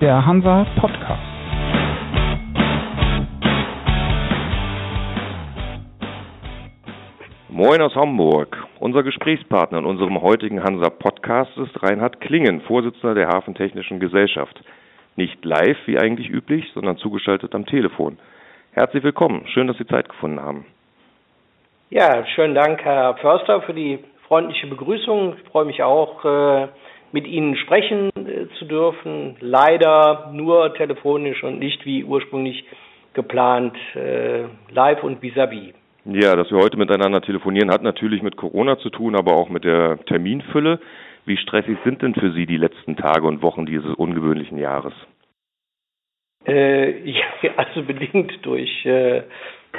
der Hansa Podcast. Moin aus Hamburg. Unser Gesprächspartner in unserem heutigen Hansa Podcast ist Reinhard Klingen, Vorsitzender der Hafentechnischen Gesellschaft. Nicht live wie eigentlich üblich, sondern zugeschaltet am Telefon. Herzlich willkommen. Schön, dass Sie Zeit gefunden haben. Ja, schönen Dank, Herr Förster, für die freundliche Begrüßung. Ich freue mich auch, äh, mit Ihnen sprechen zu dürfen. Leider nur telefonisch und nicht wie ursprünglich geplant äh, live und vis-à-vis. -vis. Ja, dass wir heute miteinander telefonieren, hat natürlich mit Corona zu tun, aber auch mit der Terminfülle. Wie stressig sind denn für Sie die letzten Tage und Wochen dieses ungewöhnlichen Jahres? Äh, ja, also bedingt durch äh,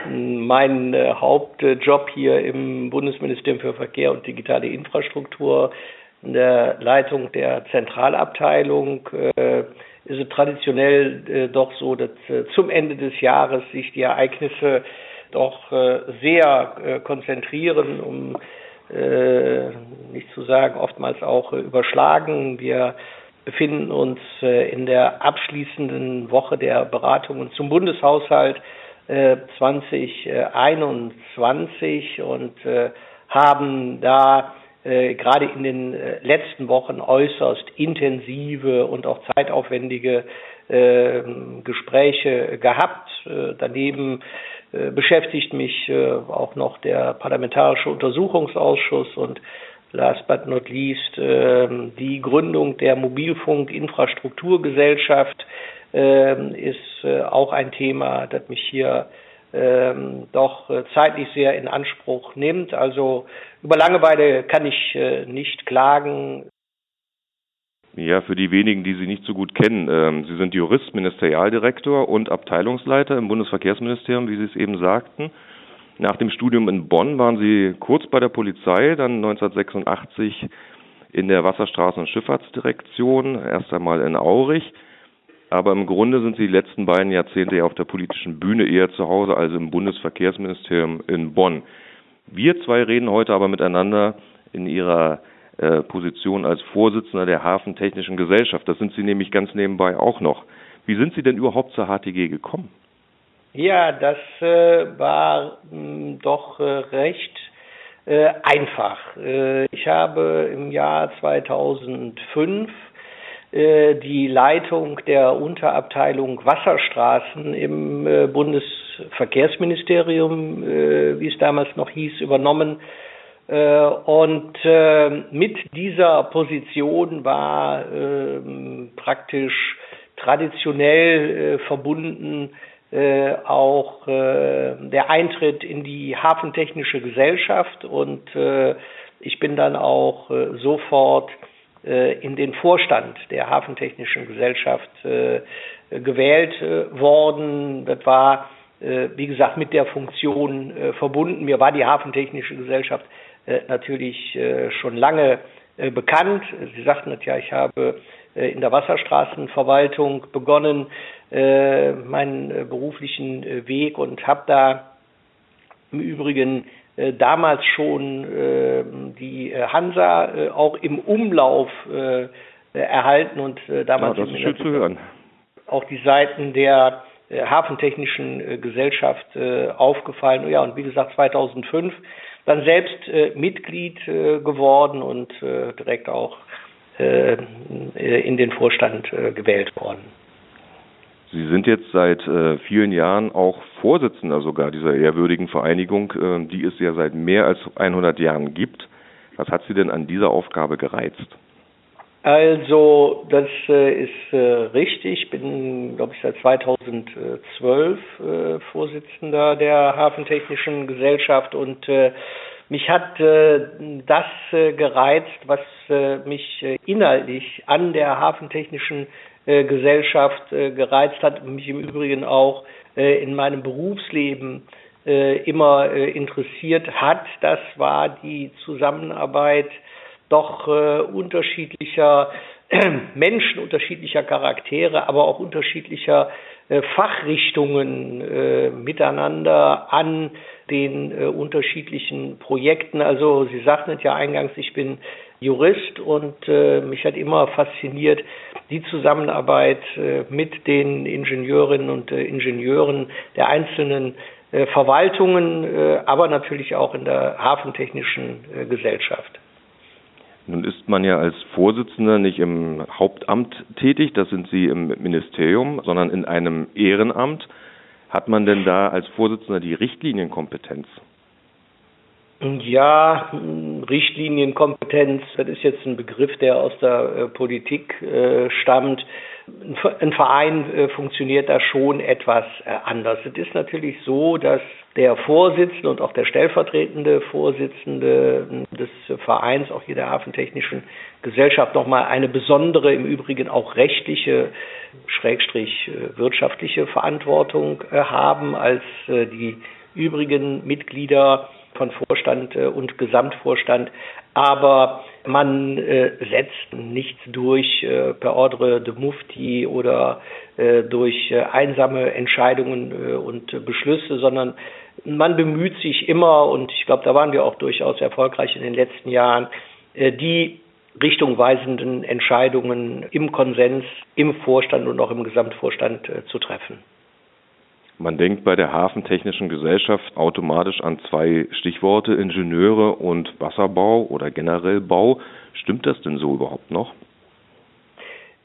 meinen äh, Hauptjob hier im Bundesministerium für Verkehr und digitale Infrastruktur in der Leitung der Zentralabteilung äh, ist es traditionell äh, doch so, dass äh, zum Ende des Jahres sich die Ereignisse doch äh, sehr äh, konzentrieren, um äh, nicht zu sagen, oftmals auch überschlagen. Wir befinden uns in der abschließenden Woche der Beratungen zum Bundeshaushalt 2021 und haben da äh, gerade in den äh, letzten Wochen äußerst intensive und auch zeitaufwendige äh, Gespräche gehabt. Äh, daneben äh, beschäftigt mich äh, auch noch der Parlamentarische Untersuchungsausschuss und last but not least ähm, die Gründung der Mobilfunkinfrastrukturgesellschaft ähm, ist auch ein Thema, das mich hier ähm, doch äh, zeitlich sehr in Anspruch nimmt. Also über Langeweile kann ich äh, nicht klagen. Ja, für die wenigen, die Sie nicht so gut kennen, ähm, Sie sind Jurist, Ministerialdirektor und Abteilungsleiter im Bundesverkehrsministerium, wie Sie es eben sagten. Nach dem Studium in Bonn waren Sie kurz bei der Polizei, dann 1986 in der Wasserstraßen- und Schifffahrtsdirektion, erst einmal in Aurich. Aber im Grunde sind sie die letzten beiden Jahrzehnte ja auf der politischen Bühne eher zu Hause, also im Bundesverkehrsministerium in Bonn. Wir zwei reden heute aber miteinander in ihrer äh, Position als Vorsitzender der Hafentechnischen Gesellschaft. Das sind Sie nämlich ganz nebenbei auch noch. Wie sind Sie denn überhaupt zur HTG gekommen? Ja, das äh, war mh, hm, doch äh, recht äh, einfach. Äh, ich habe im Jahr 2005 äh, die Leitung der Unterabteilung Wasserstraßen im äh, Bundesverkehrsministerium, äh, wie es damals noch hieß, übernommen. Und mit dieser Position war ähm, praktisch traditionell verbunden auch der Eintritt in die Hafentechnische Gesellschaft und ich bin dann auch sofort äh, in den Vorstand der Hafentechnischen Gesellschaft äh, gewählt äh, worden. Das war, wie gesagt, mit der Funktion verbunden. Mir war die Hafentechnische Gesellschaft natürlich schon lange bekannt. Sie sagten es ja, ich habe in der Wasserstraßenverwaltung begonnen, meinen beruflichen Weg und habe da im Übrigen äh, damals schon äh, die äh, Hansa äh, auch im Umlauf äh, erhalten und äh, damals ja, das ist schön zu hören. auch die Seiten der Hafentechnischen Gesellschaft aufgefallen. Ja, und wie gesagt, 2005 dann selbst Mitglied geworden und direkt auch in den Vorstand gewählt worden. Sie sind jetzt seit äh, vielen Jahren auch Vorsitzender sogar dieser ehrwürdigen Vereinigung, äh, die es ja seit mehr als 100 Jahren gibt. Was hat Sie denn an dieser Aufgabe gereizt? Also, das äh, ist äh, richtig. Ich bin, glaube ich, seit 2012 äh, Vorsitzender der Hafentechnischen Gesellschaft und äh, mich hat äh, das äh, gereizt, was äh, mich inhaltlich an der Hafentechnischen Gesellschaft äh, gereizt hat, mich im Übrigen auch äh, in meinem Berufsleben äh, immer äh, interessiert hat. Das war die Zusammenarbeit doch äh, unterschiedlicher Menschen, unterschiedlicher Charaktere, aber auch unterschiedlicher äh, Fachrichtungen äh, miteinander an den äh, unterschiedlichen Projekten. Also Sie sagten es ja eingangs, ich bin Jurist und äh, mich hat immer fasziniert die Zusammenarbeit äh, mit den Ingenieurinnen und äh, Ingenieuren der einzelnen äh, Verwaltungen, aber natürlich auch in der hafentechnischen Gesellschaft. Nun ist man ja als Vorsitzender nicht im Hauptamt tätig, das sind Sie im Ministerium, sondern in einem Ehrenamt. Hat man denn da als Vorsitzender die Richtlinienkompetenz? Ja, Richtlinienkompetenz, das ist jetzt ein Begriff, der aus der äh, Politik äh, stammt. Ein Verein äh, funktioniert da schon etwas äh, anders. Es ist natürlich so, dass der Vorsitzende und auch der stellvertretende Vorsitzende des Vereins, auch hier der Hafentechnischen Gesellschaft, nochmal eine besondere, im Übrigen auch rechtliche, schrägstrich äh, wirtschaftliche Verantwortung äh, haben als die übrigen Mitglieder von Vorstand äh, und Gesamtvorstand. Aber man äh, setzt nichts durch äh, per Ordre de Mufti oder durch einsame Entscheidungen und Beschlüsse, sondern man bemüht sich immer, und ich glaube, da waren wir auch durchaus erfolgreich in den letzten Jahren, die richtungweisenden Entscheidungen im Konsens, im Vorstand und auch im Gesamtvorstand zu treffen. Man denkt bei der Hafentechnischen Gesellschaft automatisch an zwei Stichworte, Ingenieure und Wasserbau oder generell Bau. Stimmt das denn so überhaupt noch?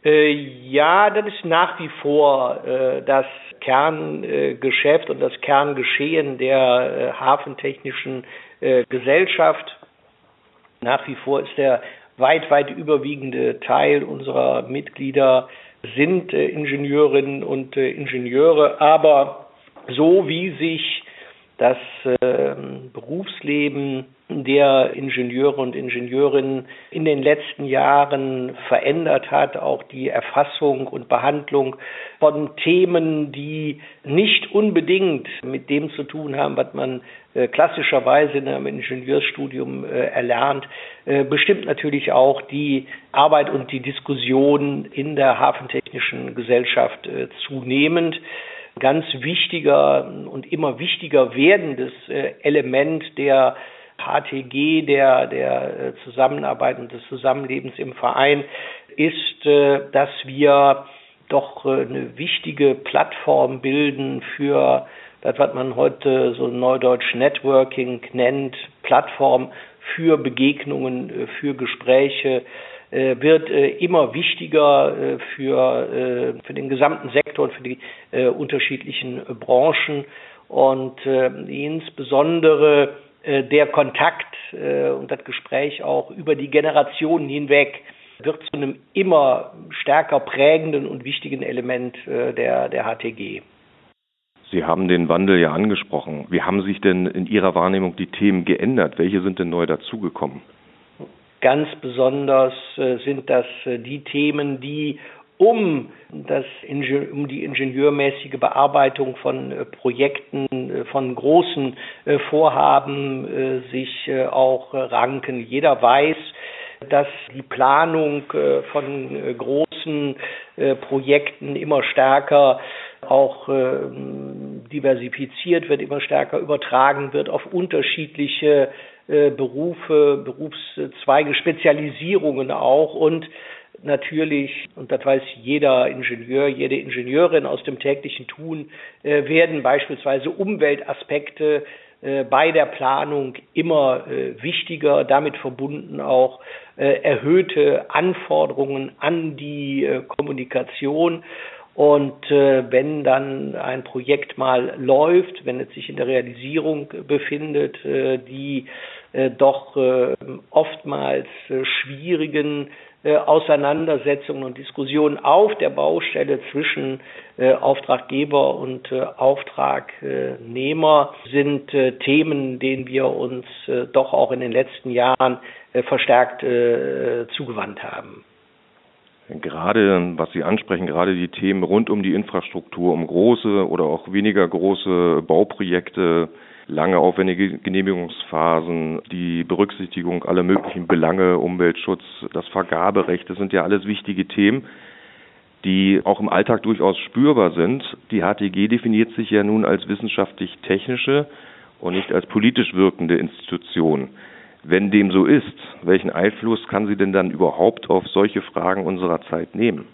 Äh, ja, das ist nach wie vor äh, das Kerngeschäft und das Kerngeschehen der äh, Hafentechnischen Gesellschaft. Nach wie vor ist der weit, weit überwiegende Teil unserer Mitglieder sind Ingenieurinnen und Ingenieure, aber so wie sich das äh, Berufsleben der Ingenieure und Ingenieurinnen in den letzten Jahren verändert hat, auch die Erfassung und Behandlung von Themen, die nicht unbedingt mit dem zu tun haben, was man äh, klassischerweise in einem Ingenieursstudium äh, erlernt, äh, bestimmt natürlich auch die Arbeit und die Diskussion in der hafentechnischen Gesellschaft zunehmend ganz wichtiger und immer wichtiger werdendes äh, Element der HTG, der, der äh, Zusammenarbeit und des Zusammenlebens im Verein ist, äh, dass wir doch eine wichtige Plattform bilden für das, was man heute so neudeutsch Networking nennt, Plattform für Begegnungen, für Gespräche, wird äh, immer wichtiger äh, für, für den gesamten Sektor und für die unterschiedlichen Branchen und insbesondere der Kontakt und das Gespräch auch über die Generationen hinweg wird zu einem immer stärker prägenden und wichtigen Element der, der HTG. Sie haben den Wandel ja angesprochen. Wie haben sich denn in Ihrer Wahrnehmung die Themen geändert? Welche sind denn neu dazugekommen? Ganz besonders äh, sind das äh, die Themen, die um, das, um die ingenieurmäßige Bearbeitung von äh, Projekten, von großen Vorhaben sich auch ranken. Jeder weiß, dass die Planung von großen Projekten immer stärker auch diversifiziert wird, immer stärker übertragen wird auf unterschiedliche Berufe, Berufszweige, Spezialisierungen auch und natürlich, und das weiß jeder Ingenieur, jede Ingenieurin aus dem täglichen Tun, äh, werden beispielsweise Umweltaspekte äh, bei der Planung immer wichtiger, damit verbunden auch erhöhte Anforderungen an die Kommunikation. Und äh, wenn dann ein Projekt mal läuft, wenn es sich in der Realisierung befindet, äh, die äh, doch äh, oftmals äh, schwierigen äh, Auseinandersetzungen und Diskussionen auf der Baustelle zwischen äh, Auftraggeber und äh, Auftragnehmer sind äh, Themen, denen wir uns äh, doch auch in den letzten Jahren äh, verstärkt äh, zugewandt haben. Gerade, was Sie ansprechen, gerade die Themen rund um die Infrastruktur, um große oder auch weniger große Bauprojekte, lange aufwendige Genehmigungsphasen, die Berücksichtigung aller möglichen Belange, Umweltschutz, das Vergaberecht, das sind ja alles wichtige Themen, die auch im Alltag durchaus spürbar sind. Die HTG definiert sich ja nun als wissenschaftlich-technische und nicht als politisch wirkende Institution. Wenn dem so ist, welchen Einfluss kann sie denn dann überhaupt auf solche Fragen unserer Zeit nehmen?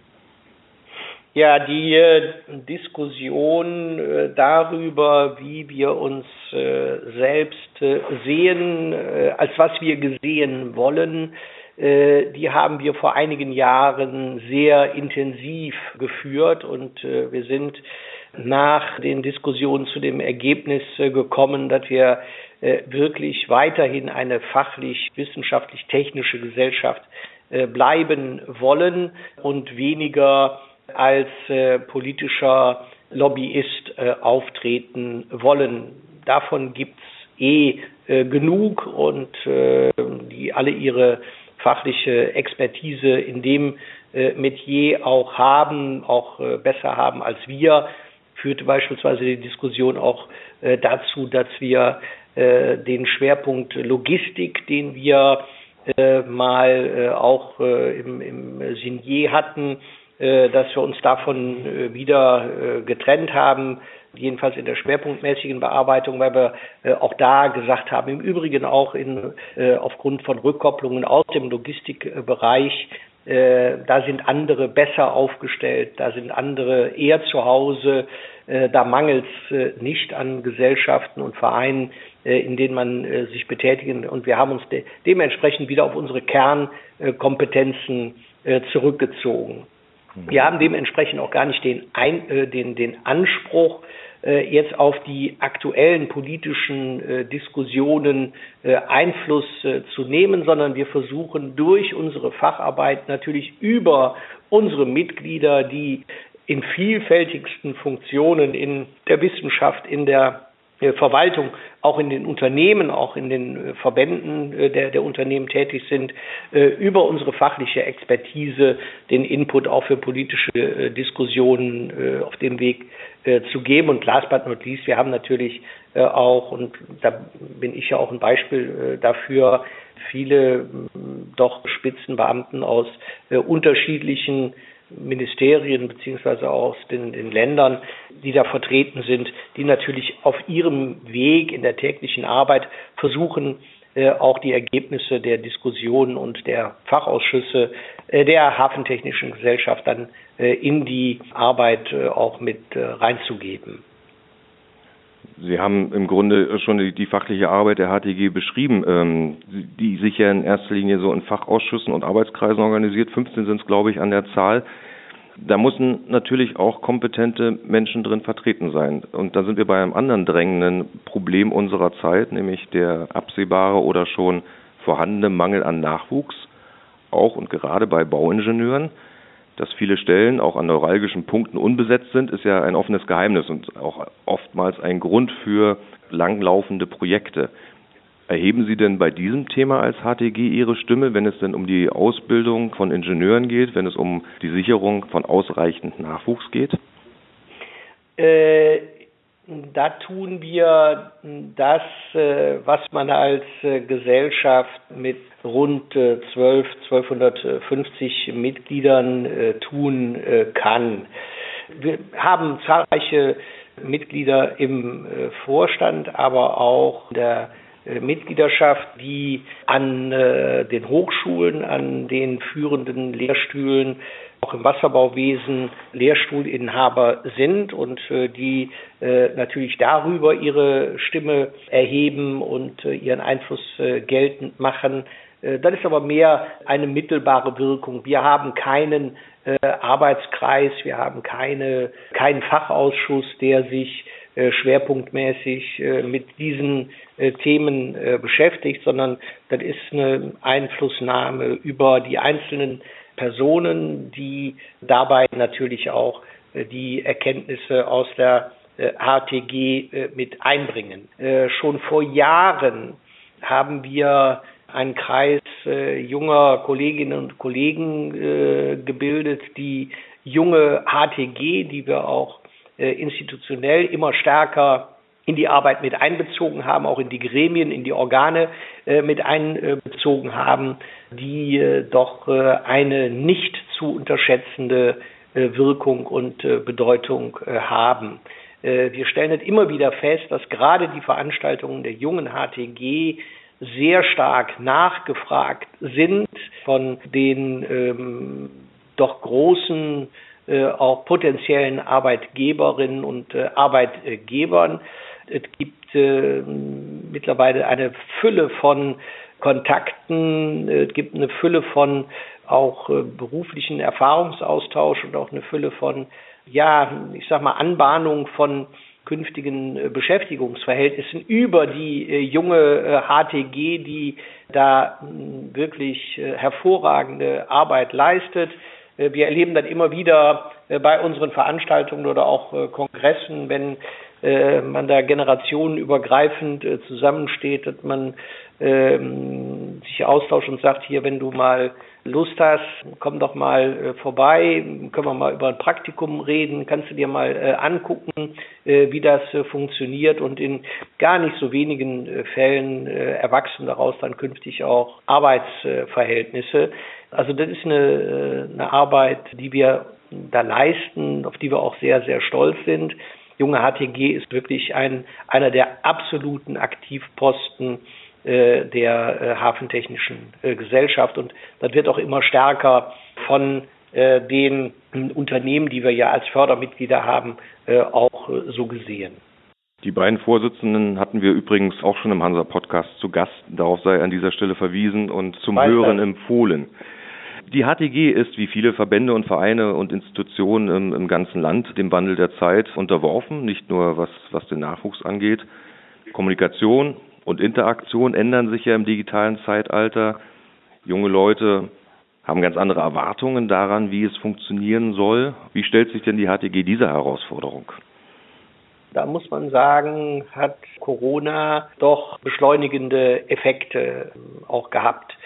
Ja, die äh, Diskussion äh, darüber, wie wir uns äh, selbst sehen, als was wir gesehen wollen, die haben wir vor einigen Jahren sehr intensiv geführt und wir sind nach den Diskussionen zu dem Ergebnis gekommen, dass wir wirklich weiterhin eine fachlich, wissenschaftlich, technische Gesellschaft bleiben wollen und weniger als äh, politischer Lobbyist äh, auftreten wollen. Davon gibt's eh äh, genug und äh, die alle ihre fachliche Expertise in dem äh, Metier auch haben, auch äh, besser haben als wir, führte beispielsweise die Diskussion auch äh, dazu, dass wir äh, den Schwerpunkt Logistik, den wir äh, mal äh, auch äh, im, im Signier hatten, äh, dass wir uns davon äh, wieder äh, getrennt haben, jedenfalls in der schwerpunktmäßigen Bearbeitung, weil wir auch da gesagt haben, im Übrigen auch in, aufgrund von Rückkopplungen aus dem Logistikbereich, da sind andere besser aufgestellt, da sind andere eher zu Hause, da mangelt es nicht an Gesellschaften und Vereinen, in denen man sich betätigen. Und wir haben uns de dementsprechend wieder auf unsere Kernkompetenzen zurückgezogen. Wir haben dementsprechend auch gar nicht den, Ein, äh, den, den Anspruch, äh, jetzt auf die aktuellen politischen äh, Diskussionen äh, Einfluss äh, zu nehmen, sondern wir versuchen durch unsere Facharbeit natürlich über unsere Mitglieder, die in vielfältigsten Funktionen in der Wissenschaft, in der äh, Verwaltung, auch in den Unternehmen, auch in den äh, Verbänden äh, der, der Unternehmen tätig sind, über unsere fachliche Expertise den Input auch für politische Diskussionen auf dem Weg zu geben. Und last but not least, wir haben natürlich auch, und da bin ich ja auch ein Beispiel dafür, viele doch Spitzenbeamten aus unterschiedlichen Ministerien beziehungsweise aus den, den, Ländern, die da vertreten sind, die natürlich auf ihrem Weg in der täglichen Arbeit versuchen, äh, auch die Ergebnisse der Diskussionen und der Fachausschüsse äh, der Hafentechnischen Gesellschaft dann äh, in die Arbeit äh, auch mit äh, reinzugeben. Sie haben im Grunde schon die, die fachliche Arbeit der HTG beschrieben, ähm, die sich ja in erster Linie so in Fachausschüssen und Arbeitskreisen organisiert. 15 sind es, glaube ich, an der Zahl. Da müssen natürlich auch kompetente Menschen drin vertreten sein. Und da sind wir bei einem anderen drängenden Problem unserer Zeit, nämlich der absehbare oder schon vorhandene Mangel an Nachwuchs, auch und gerade bei Bauingenieuren. Dass viele Stellen auch an neuralgischen Punkten unbesetzt sind, ist ja ein offenes Geheimnis und auch oftmals ein Grund für langlaufende Projekte. Erheben Sie denn bei diesem Thema als HTG Ihre Stimme, wenn es denn um die Ausbildung von Ingenieuren geht, wenn es um die Sicherung von ausreichend Nachwuchs geht? Äh, da tun wir das, äh, was man als äh, Gesellschaft mit rund 12, äh, 1250 Mitgliedern tun kann. Wir haben zahlreiche Mitglieder im Vorstand, aber auch in der Mitgliedschaft, die an den Hochschulen, an den führenden Lehrstühlen, auch im Wasserbauwesen Lehrstuhlinhaber sind und äh, die äh, natürlich darüber ihre Stimme erheben und äh, ihren Einfluss geltend machen. Das ist aber mehr eine mittelbare Wirkung. Wir haben keinen Arbeitskreis, wir haben keine, keinen Fachausschuss, der sich schwerpunktmäßig mit diesen Themen beschäftigt, sondern das ist eine Einflussnahme über die einzelnen Personen, die dabei natürlich auch die Erkenntnisse aus der HTG mit einbringen. Schon vor Jahren haben wir einen Kreis junger Kolleginnen und Kollegen gebildet, die junge HTG, die wir auch äh, institutionell immer stärker in die Arbeit mit einbezogen haben, auch in die Gremien, in die Organe äh, mit einbezogen haben, die äh, doch äh, eine nicht zu unterschätzende äh, Wirkung und äh, Bedeutung haben. wir stellen immer wieder fest, dass gerade die Veranstaltungen der jungen HTG sehr stark nachgefragt sind von den ähm, doch großen äh, auch potenziellen Arbeitgeberinnen und äh, Arbeitgebern. Es gibt äh, mittlerweile eine Fülle von Kontakten, es gibt eine Fülle von auch äh, beruflichen Erfahrungsaustausch und auch eine Fülle von, ja, ich sag mal, Anbahnung von künftigen äh, Beschäftigungsverhältnissen über die äh, junge HTG, die da wirklich hervorragende Arbeit leistet. Wir erleben dann immer wieder bei unseren Veranstaltungen oder auch Kongressen, wenn man da generationenübergreifend zusammensteht, dass man ähm, sich austauscht und sagt, hier, wenn du mal Lust hast, komm doch mal äh, vorbei, können wir mal über ein Praktikum reden, kannst du dir mal äh, angucken, äh, wie das äh, funktioniert und in gar nicht so wenigen äh, Fällen äh, erwachsen daraus dann künftig auch Arbeitsverhältnisse. Also das ist eine, eine Arbeit, die wir da leisten, auf die wir auch sehr, sehr stolz sind. Junge HTG ist wirklich ein, einer der absoluten Aktivposten äh, der äh, hafentechnischen äh, Gesellschaft. Und das wird auch immer stärker von den Unternehmen, die wir ja als Fördermitglieder haben, auch so gesehen. Die beiden Vorsitzenden hatten wir übrigens auch schon im Hansa-Podcast zu Gast. Darauf sei an dieser Stelle verwiesen und zum Weiß Hören empfohlen. Die HTG ist, wie viele Verbände und Vereine und Institutionen im, im, ganzen Land, dem Wandel der Zeit unterworfen, nicht nur was, was den Nachwuchs angeht. Kommunikation, und Interaktion ändern sich ja im digitalen Zeitalter. Junge Leute haben ganz andere Erwartungen daran, wie es funktionieren soll. Wie stellt sich denn die HTG dieser Herausforderung? Da muss man sagen, hat Corona doch beschleunigende Effekte auch gehabt.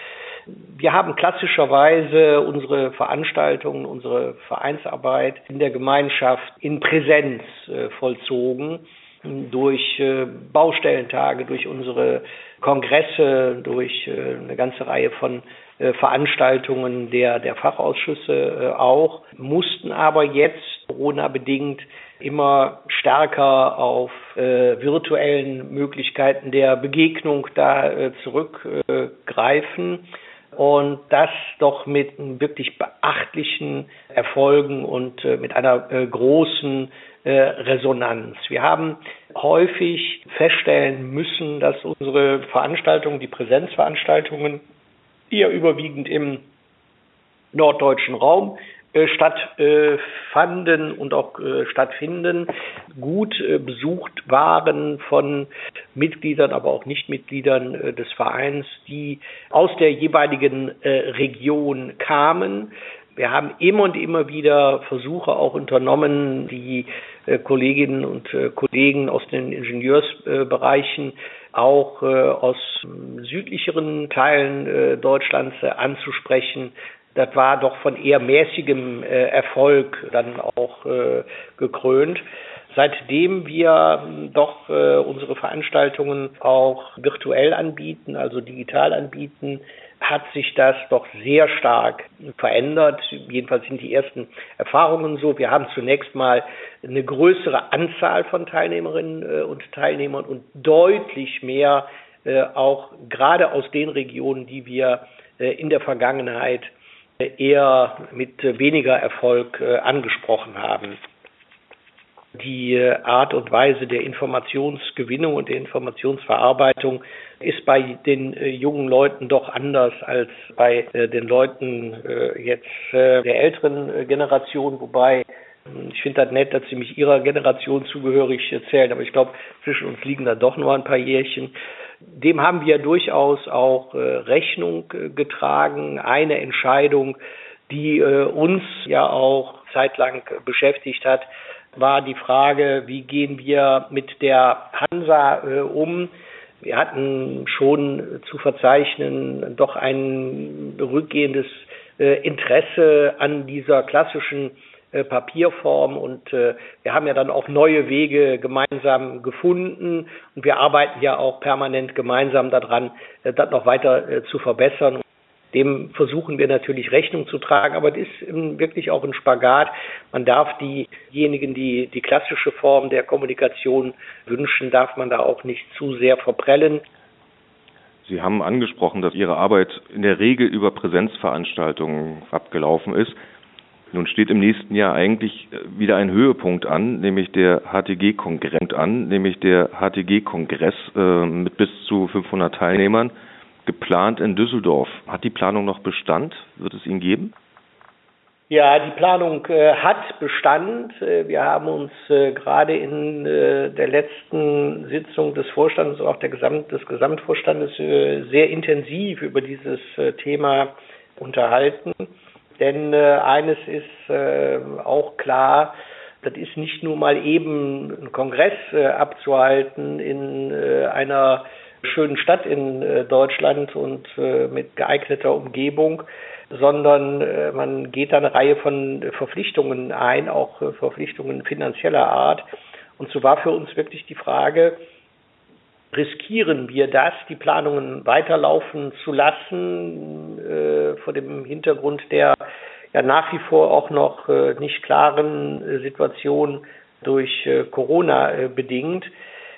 Wir haben klassischerweise unsere Veranstaltungen, unsere Vereinsarbeit in der Gemeinschaft in Präsenz äh, vollzogen durch äh, Baustellentage, durch unsere Kongresse, durch äh, eine ganze Reihe von äh, Veranstaltungen der, der Fachausschüsse auch, mussten aber jetzt Corona-bedingt immer stärker auf äh, virtuellen Möglichkeiten der Begegnung da äh, zurückgreifen. Und das doch mit wirklich beachtlichen Erfolgen und äh, mit einer großen äh, Resonanz. Wir haben häufig feststellen müssen, dass unsere Veranstaltungen, die Präsenzveranstaltungen, eher überwiegend im norddeutschen Raum äh, stattfanden und auch äh, stattfinden, gut besucht waren von Mitgliedern, aber auch Nichtmitgliedern des Vereins, die aus der jeweiligen Region kamen. Wir haben immer und immer wieder Versuche auch unternommen, die äh, Kolleginnen und äh, Kollegen aus den Ingenieursbereichen auch äh, aus südlicheren Teilen Deutschlands anzusprechen. Das war doch von eher mäßigem Erfolg dann auch gekrönt. Seitdem wir doch unsere Veranstaltungen auch virtuell anbieten, also digital anbieten, hat sich das doch sehr stark verändert. Jedenfalls sind die ersten Erfahrungen so. Wir haben zunächst mal eine größere Anzahl von Teilnehmerinnen äh, und Teilnehmern und deutlich mehr äh, auch gerade aus den Regionen, die wir äh, in der Vergangenheit eher mit weniger Erfolg angesprochen haben. Die äh, Art und Weise der Informationsgewinnung und der Informationsverarbeitung ist bei den äh, jungen Leuten doch anders als bei äh, den Leuten jetzt der älteren Generation, wobei ich finde das nett, dass Sie mich Ihrer Generation zugehörig zählen, aber ich glaube, zwischen uns liegen da doch nur ein paar Jährchen. Dem haben wir durchaus auch Rechnung getragen. Eine Entscheidung, die uns ja auch zeitlang beschäftigt hat, war die Frage, wie gehen wir mit der Hansa äh, um? Wir hatten schon zu verzeichnen doch ein rückgehendes äh, Interesse an dieser klassischen äh, Papierform und äh, wir haben ja dann auch neue Wege gemeinsam gefunden und wir arbeiten ja auch permanent gemeinsam daran, äh, das noch weiter äh, zu verbessern. Dem versuchen wir natürlich Rechnung zu tragen, aber das ist wirklich auch ein Spagat. Man darf diejenigen, die die klassische Form der Kommunikation wünschen, darf man da auch nicht zu sehr verprellen. Sie haben angesprochen, dass Ihre Arbeit in der Regel über Präsenzveranstaltungen abgelaufen ist. Nun steht im nächsten Jahr eigentlich äh, wieder ein Höhepunkt an, nämlich der HTG-Kongress an, nämlich der HTG-Kongress äh, mit bis zu 500 Teilnehmern, geplant in Düsseldorf. Hat die Planung noch Bestand? Wird es ihn geben? Ja, die Planung äh, hat Bestand. Äh, wir haben uns äh, gerade in äh, der letzten Sitzung des Vorstandes, auch der Gesamt, des Gesamtvorstandes, äh, sehr intensiv über dieses Thema unterhalten. Denn eines ist auch klar, das ist nicht nur mal eben ein Kongress abzuhalten in einer schönen Stadt in Deutschland und mit geeigneter Umgebung, sondern äh, man geht da eine Reihe von Verpflichtungen ein, auch äh, Verpflichtungen finanzieller Art. Und so war für uns wirklich die Frage, riskieren wir das, die Planungen weiterlaufen zu lassen, äh, vor dem Hintergrund der ja nach wie vor auch noch äh, nicht klaren äh, Situation durch äh, Corona bedingt.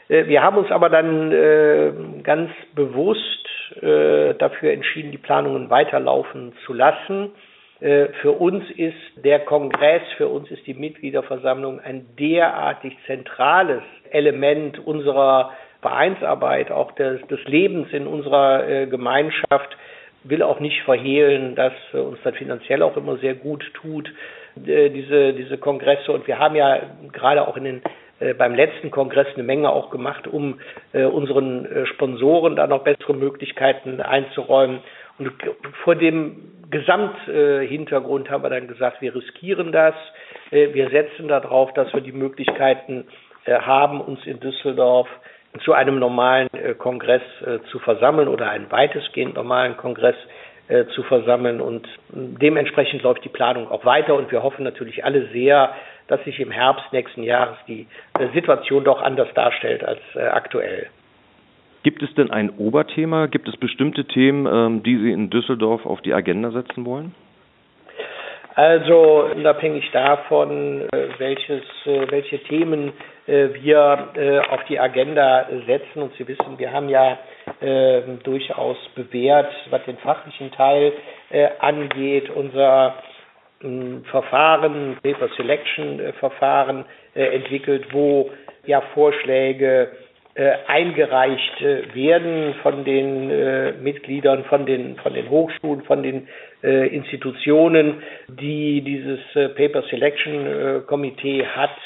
wir haben uns aber dann ganz bewusst äh, dafür entschieden, die Planungen weiterlaufen zu lassen. Äh, für uns ist der Kongress, für uns ist die Mitgliederversammlung ein derartig zentrales Element unserer Vereinsarbeit, auch des, des Lebens in unserer äh, Gemeinschaft, will auch nicht verhehlen, dass uns das finanziell auch immer sehr gut tut, diese, diese Kongresse. Und wir haben ja gerade auch in den äh, beim letzten Kongress eine Menge auch gemacht, um äh, unseren äh, Sponsoren da noch bessere Möglichkeiten einzuräumen. Und vor dem Gesamthintergrund haben wir dann gesagt, wir riskieren das. wir setzen darauf, dass wir die Möglichkeiten haben, uns in Düsseldorf zu einem normalen Kongress zu versammeln oder einen weitestgehend normalen Kongress zu versammeln. Und dementsprechend läuft die Planung auch weiter. Und wir hoffen natürlich alle sehr, dass sich im Herbst nächsten Jahres die äh, Situation doch anders darstellt als äh, aktuell. Gibt es denn ein Oberthema? Gibt es bestimmte Themen, ähm, die Sie in Düsseldorf auf die Agenda setzen wollen? Also unabhängig davon, äh, welches, welche Themen wir auf die Agenda setzen. Und Sie wissen, wir haben ja durchaus bewährt, was den fachlichen Teil angeht, unser Verfahren, Paper Selection äh, Verfahren äh, entwickelt, wo ja Vorschläge äh, eingereicht werden von den Mitgliedern, von den, von den Hochschulen, von den Institutionen, die dieses Paper Selection Komitee hat,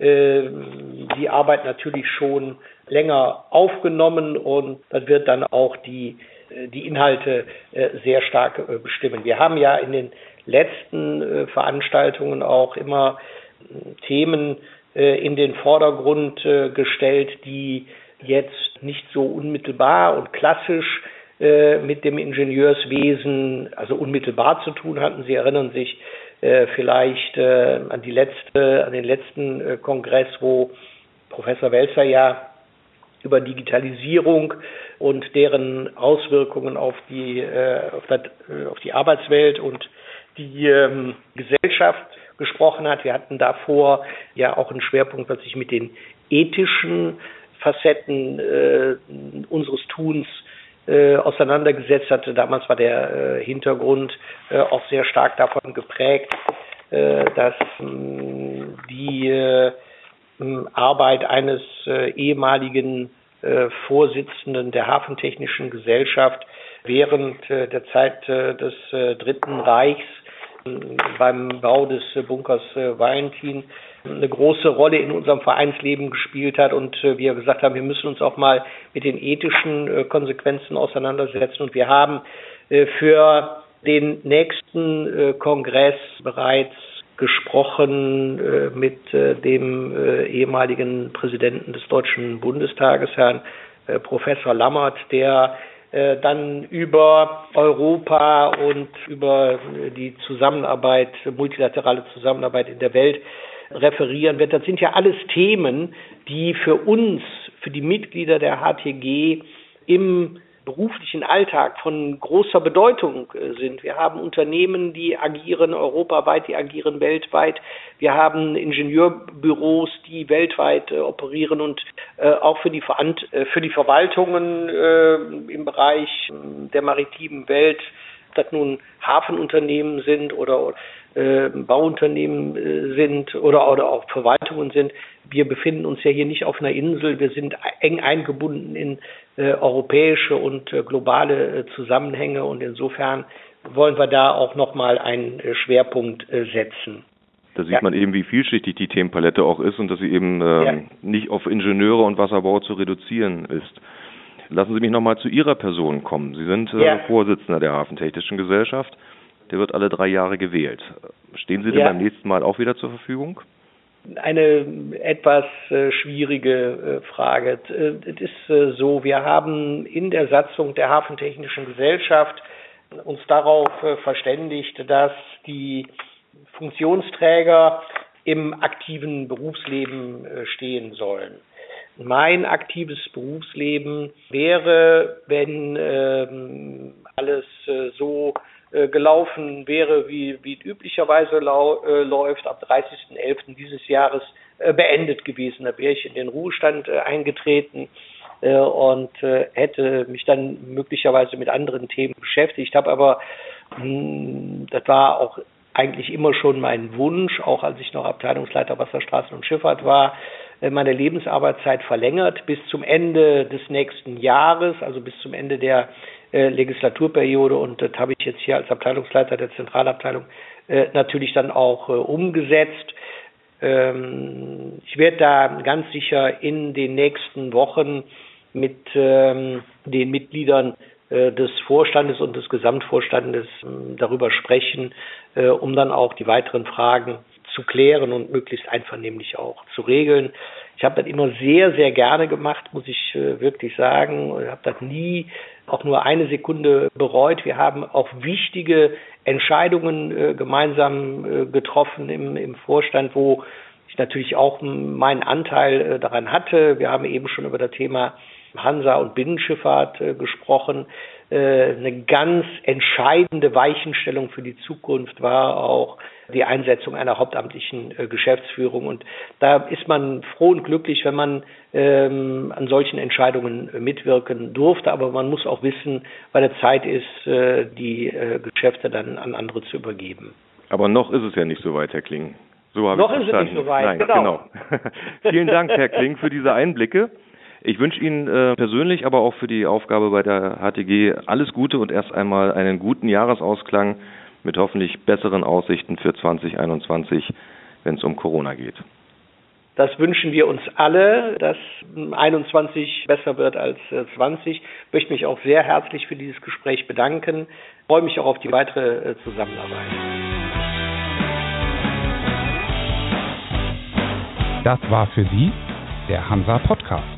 die Arbeit natürlich schon länger aufgenommen und das wird dann auch die, die Inhalte sehr stark bestimmen. Wir haben ja in den letzten äh, Veranstaltungen auch immer äh, Themen äh, in den Vordergrund äh, gestellt, die jetzt nicht so unmittelbar und klassisch äh, mit dem Ingenieurswesen, also unmittelbar zu tun hatten. Sie erinnern sich äh, vielleicht an die letzte, an den letzten Kongress, wo Professor Welzer ja über Digitalisierung und deren Auswirkungen auf die, auf, das, auf die Arbeitswelt und die ähm, Gesellschaft gesprochen hat. Wir hatten davor ja auch einen Schwerpunkt, was sich mit den ethischen Facetten äh, unseres Tuns äh, auseinandergesetzt hatte. Damals war der äh, Hintergrund äh, auch sehr stark davon geprägt, äh, dass mh, die äh, Arbeit eines äh, ehemaligen äh, Vorsitzenden der Hafentechnischen Gesellschaft während äh, der Zeit äh, des äh, Dritten Reichs beim Bau des Bunkers äh, Valentin eine große Rolle in unserem Vereinsleben gespielt hat. Und äh, wir gesagt haben, wir müssen uns auch mal mit den ethischen äh, Konsequenzen auseinandersetzen. Und wir haben für den nächsten Kongress bereits gesprochen mit dem ehemaligen Präsidenten des Deutschen Bundestages, Herrn Professor Lammert, der äh, dann über Europa und über die Zusammenarbeit, multilaterale Zusammenarbeit in der Welt referieren wird. Das sind ja alles Themen, die für uns, für die Mitglieder der HTG im beruflichen Alltag von großer Bedeutung äh, sind. Wir haben Unternehmen, die agieren europaweit, die agieren weltweit. Wir haben Ingenieurbüros, die weltweit äh, operieren und äh, auch für die, Verant für die Verwaltungen im Bereich der maritimen Welt, das nun Hafenunternehmen sind oder äh, Bauunternehmen äh, sind oder, oder auch Verwaltungen sind. Wir befinden uns ja hier nicht auf einer Insel. Wir sind eng eingebunden in äh, europäische und äh, globale äh, Zusammenhänge und insofern wollen wir da auch nochmal einen äh, Schwerpunkt setzen. Da sieht ja. man eben, wie vielschichtig die Themenpalette auch ist und dass sie eben ähm, ja. nicht auf Ingenieure und Wasserbau zu reduzieren ist. Lassen Sie mich nochmal zu Ihrer Person kommen. Sie sind ja. Vorsitzender der Hafentechnischen Gesellschaft. Der wird alle drei Jahre gewählt. Stehen Sie denn ja. beim nächsten Mal auch wieder zur Verfügung? Eine etwas äh, schwierige äh, Frage. Äh, es ist äh, so, wir haben in der Satzung der Hafentechnischen Gesellschaft uns darauf äh, verständigt, dass die Funktionsträger im aktiven Berufsleben äh, stehen sollen. Mein aktives Berufsleben wäre, wenn ähm, alles so äh, gelaufen wäre, wie, wie üblicherweise lau, äh, läuft, ab 30.11. dieses Jahres äh, beendet gewesen. Da wäre ich in den Ruhestand äh, eingetreten äh, und äh, hätte mich dann möglicherweise mit anderen Themen beschäftigt. Habe aber, mh, hm, das war auch eigentlich immer schon mein Wunsch, auch als ich noch Abteilungsleiter Wasserstraßen und Schifffahrt war, meine Lebensarbeitszeit verlängert bis zum Ende des nächsten Jahres, also bis zum Ende der äh, Legislaturperiode und das habe ich jetzt hier als Abteilungsleiter der Zentralabteilung äh, natürlich dann auch äh, umgesetzt. Ähm, ich werde da ganz sicher in den nächsten Wochen mit ähm, den Mitgliedern äh, des Vorstandes und des Gesamtvorstandes ähm, darüber sprechen, äh, um dann auch die weiteren Fragen zu klären und möglichst einvernehmlich auch zu regeln. Ich habe das immer sehr, sehr gerne gemacht, muss ich äh, wirklich sagen. Ich habe das nie auch nur eine Sekunde bereut. Wir haben auch wichtige Entscheidungen äh, gemeinsam äh, getroffen im, im Vorstand, wo ich natürlich auch meinen Anteil äh, daran hatte. Wir haben eben schon über das Thema Hansa und Binnenschifffahrt äh, gesprochen. Äh, eine ganz entscheidende Weichenstellung für die Zukunft war auch die Einsetzung einer hauptamtlichen äh, Geschäftsführung. Und da ist man froh und glücklich, wenn man ähm, an solchen Entscheidungen äh, mitwirken durfte. Aber man muss auch wissen, weil es Zeit ist, äh, die äh, Geschäfte dann an andere zu übergeben. Aber noch ist es ja nicht so weit, Herr Kling. So habe noch ich verstanden. ist es nicht so weit, Nein, genau. genau. Vielen Dank, Herr Kling, für diese Einblicke. Ich wünsche Ihnen äh, persönlich, aber auch für die Aufgabe bei der HTG alles Gute und erst einmal einen guten Jahresausklang mit hoffentlich besseren Aussichten für 2021, wenn es um Corona geht. Das wünschen wir uns alle, dass 21 besser wird als 20. Ich möchte mich auch sehr herzlich für dieses Gespräch bedanken. Ich freue mich auch auf die weitere äh, Zusammenarbeit. Das war für Sie der Hansa Podcast.